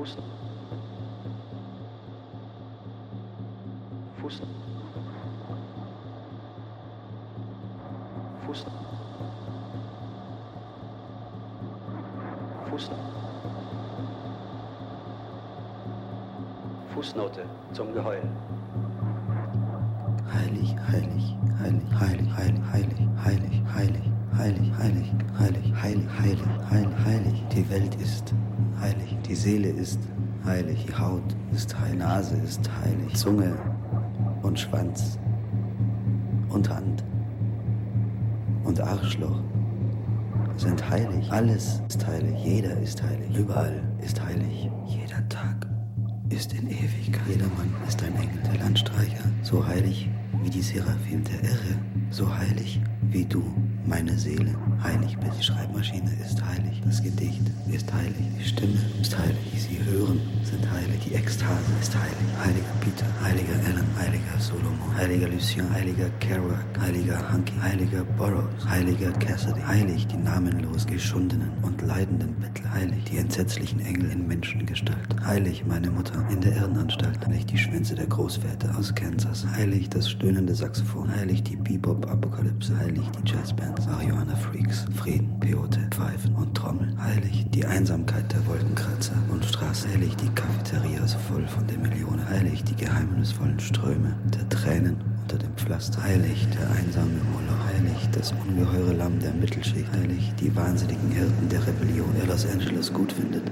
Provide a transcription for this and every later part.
Fuß. Fuß. Fuß. Fuß. Fußnote zum Geheul. Heilig, heilig, heilig, heilig, heilig, heilig, heilig, heilig, heilig, heilig, heilig, heilig, heilig, heilig. Die Welt ist heilig, die Seele ist heilig, die Haut ist heilig, Nase ist heilig, Zunge und Schwanz und Hand und Arschloch sind heilig. Alles ist heilig, jeder ist heilig, überall ist heilig. Jeder Tag ist in Ewigkeit. Jeder Mann ist ein Engel, der Landstreicher, so heilig wie die Seraphim der Irre, so heilig wie du, meine Seele. Heilig bist die Schreibmaschine ist heilig, das Gedicht ist heilig, die Stimme ist heilig, sie hören sind heilig, die Ekstase ist heilig. Heiliger Peter, heiliger Ellen, heiliger Solomon, heiliger Lucien, heiliger Kerouac, heiliger Hunky, heiliger Burroughs, heiliger Cassidy, heilig die namenlos geschundenen und leidenden Bettler, heilig die entsetzlichen Engel in Menschengestalt, heilig meine Mutter in der Irrenanstalt, heilig die Schwänze der Großväter aus Kansas, heilig das stöhnende Saxophon, heilig die Bebop-Apokalypse, heilig die Jazzbands, Marihuana Freaks, Frieden, Peote, Pfeifen und Trommeln, heilig die Einsamkeit der Wolkenkratzer und Straße, heilig die Cafeterias voll von den Millionen, heilig die geheimnisvollen Ströme der Tränen unter dem Pflaster, heilig der einsame Moloch, heilig das ungeheure Lamm der Mittelschicht, heilig die wahnsinnigen Hirten der Rebellion, der Los Angeles gut findet,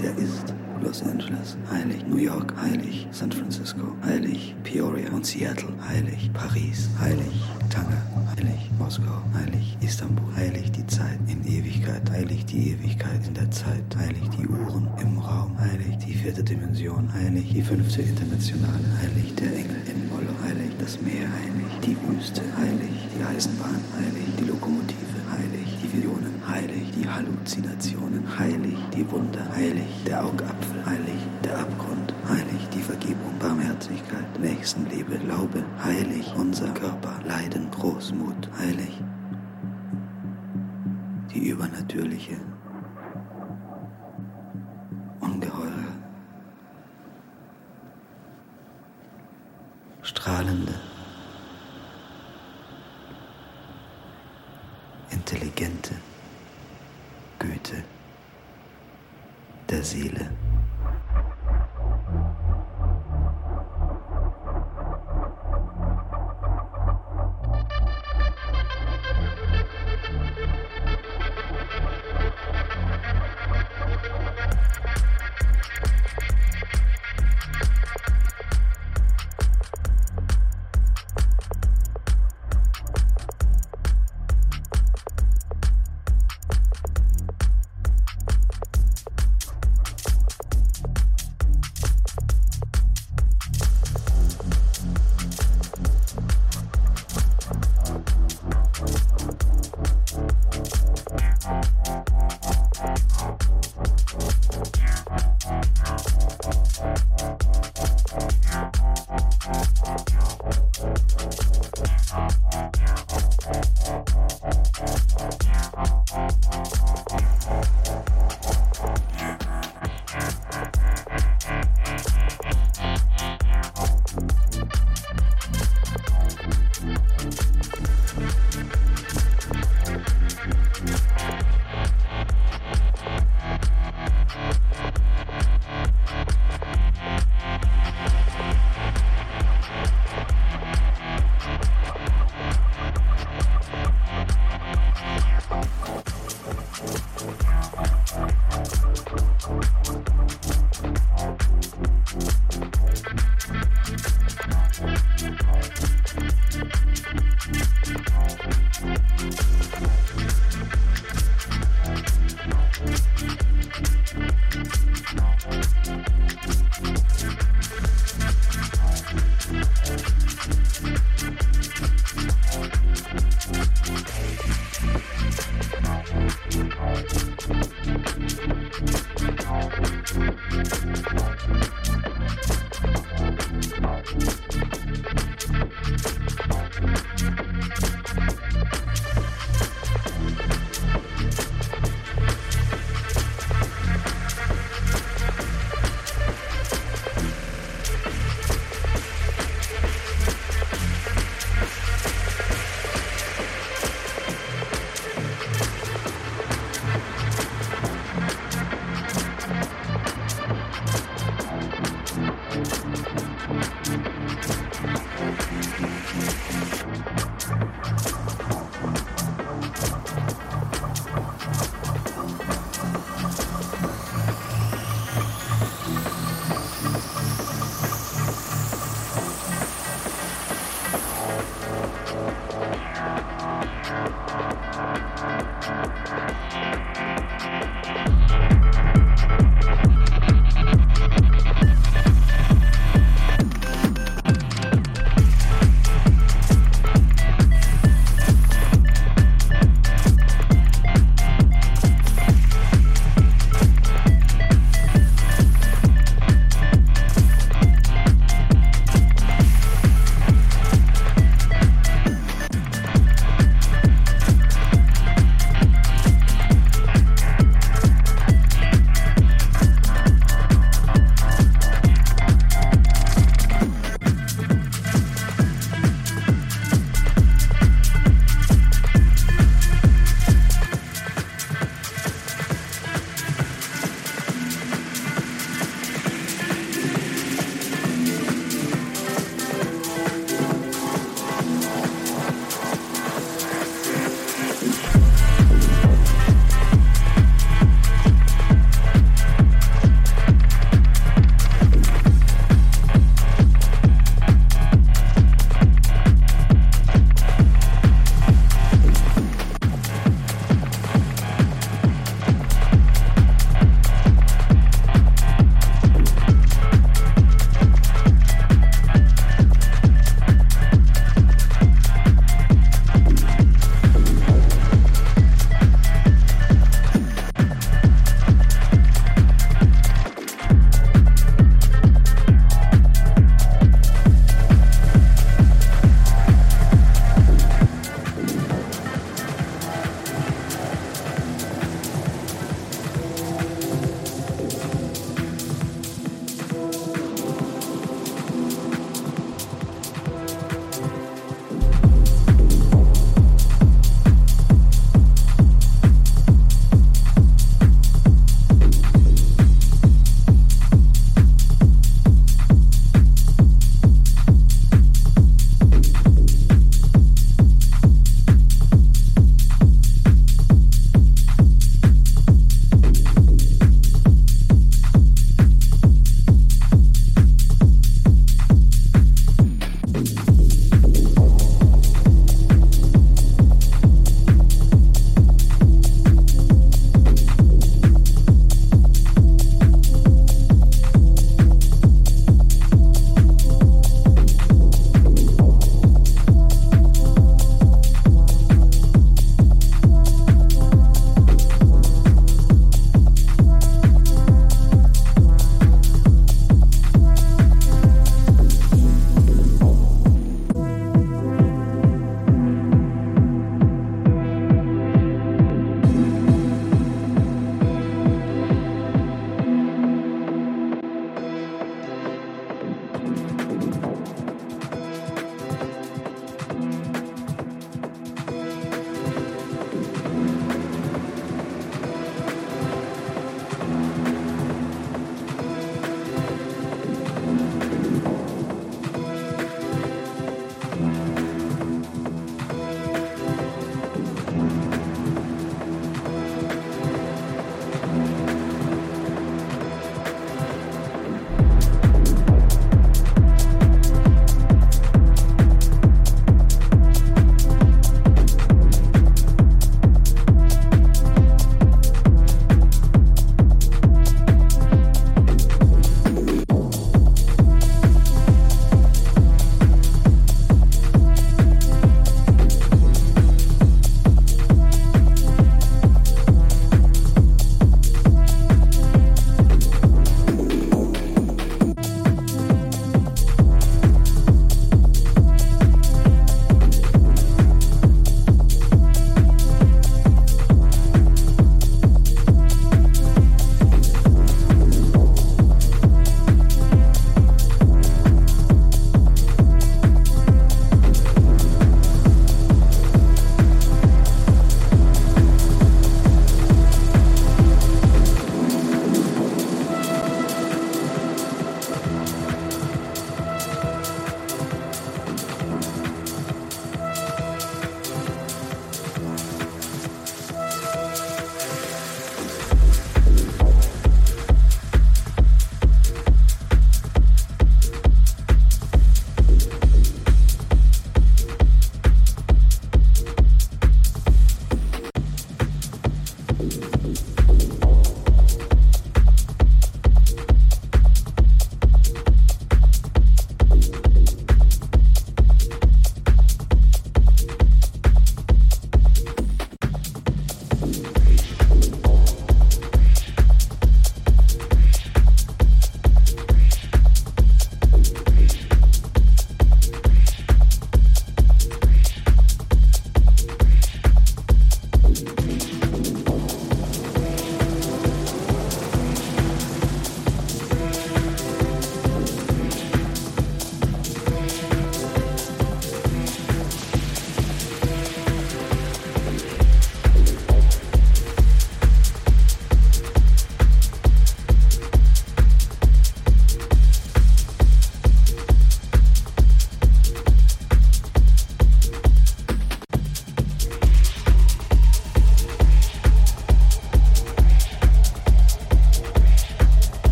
der ist Los Angeles, heilig. New York, heilig. San Francisco, heilig. Peoria und Seattle, heilig. Paris, heilig. Tanger, heilig. Moskau, heilig. Istanbul, heilig. Die Zeit in Ewigkeit, heilig. Die Ewigkeit in der Zeit, heilig. Die Uhren im Raum, heilig. Die vierte Dimension, heilig. Die fünfte Internationale, heilig. Der Engel in Molo, heilig. Das Meer, heilig. Die Wüste, heilig. Die Eisenbahn, heilig. Die Lokomotive, heilig die Visionen, heilig die Halluzinationen, heilig die Wunder, heilig der Augapfel, heilig der Abgrund, heilig die Vergebung, Barmherzigkeit, Nächstenliebe, Glaube, heilig unser Körper, Leiden, Großmut, heilig. Die übernatürliche, ungeheure, strahlende, intelligente Güte der Seele.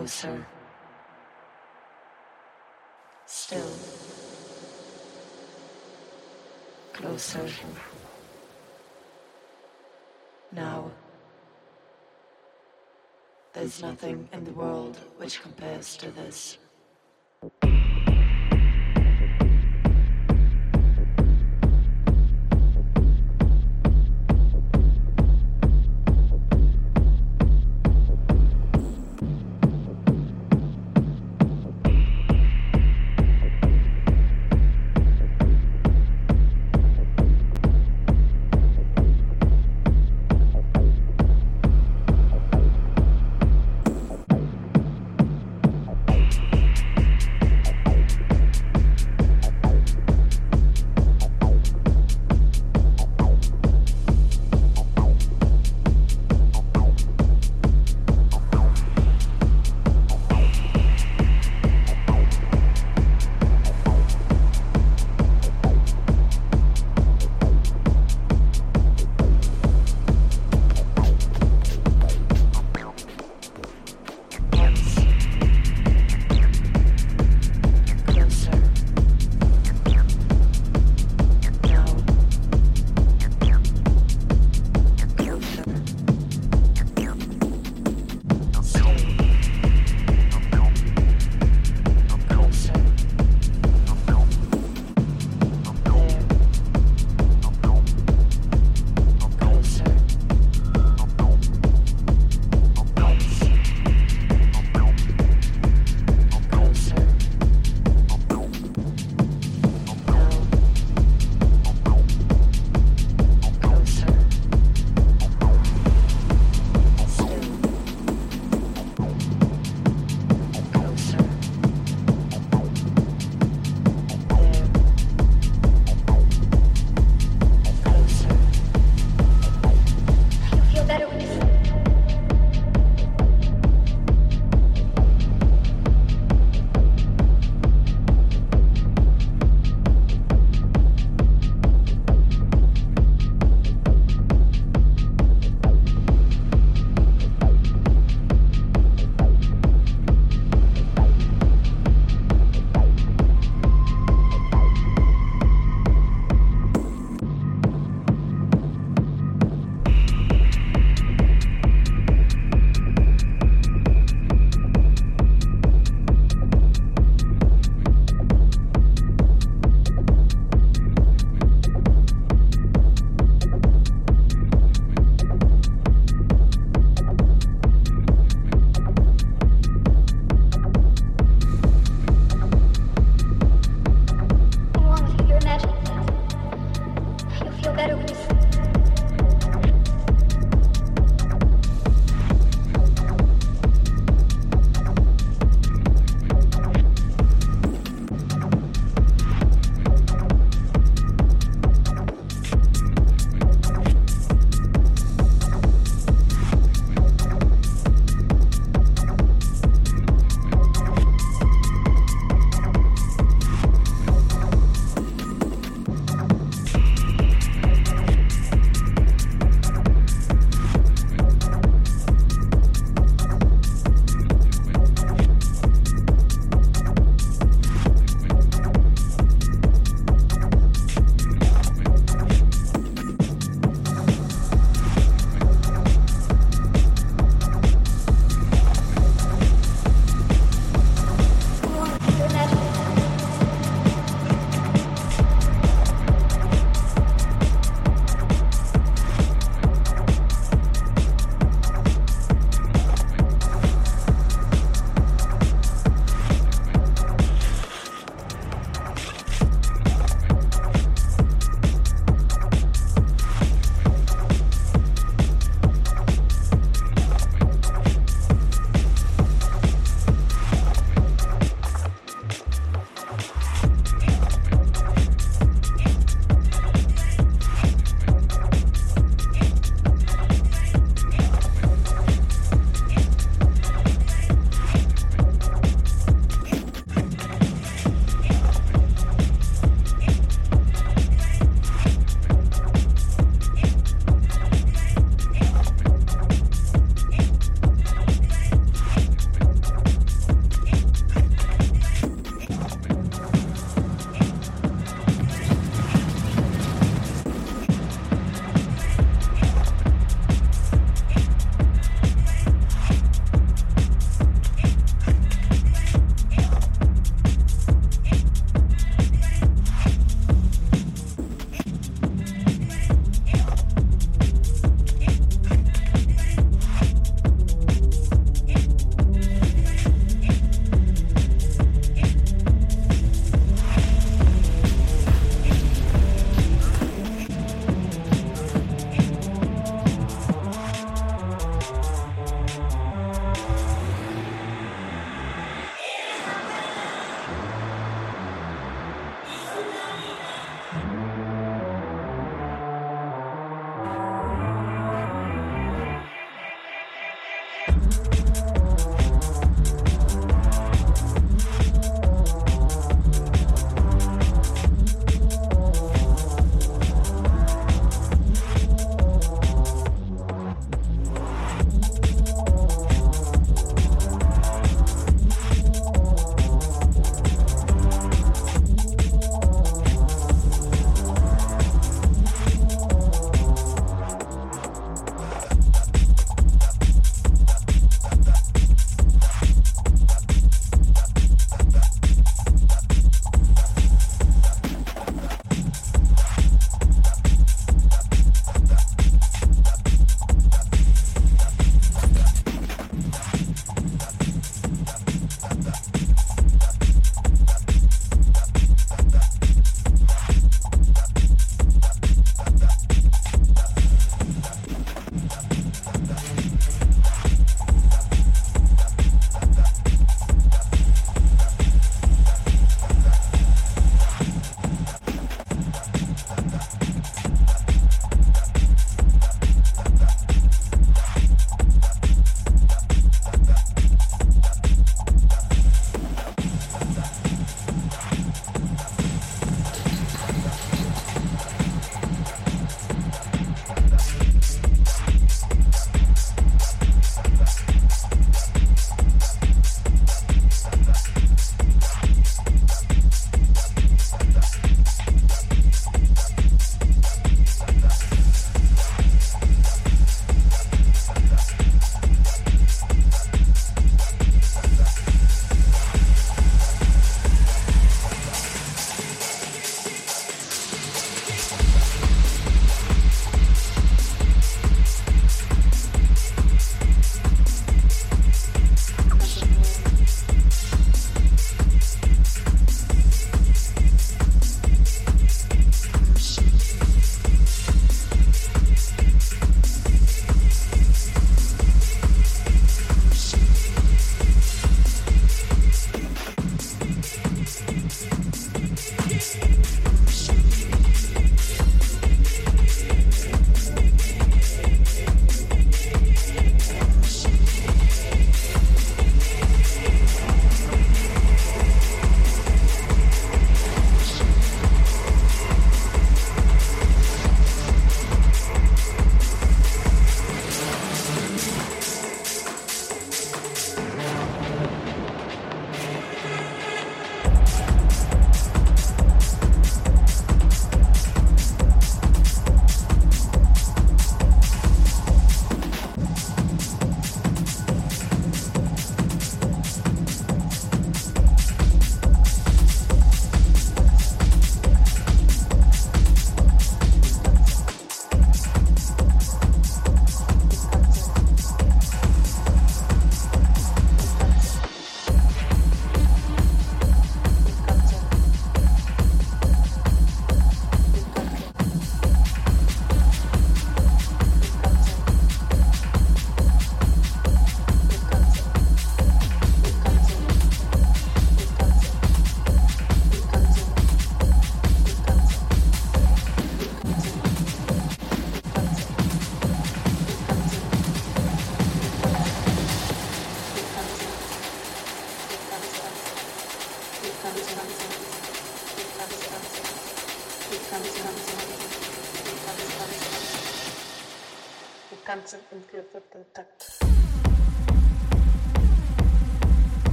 Oh, Closer. Still. Closer. Now. There's nothing in the world which compares to this.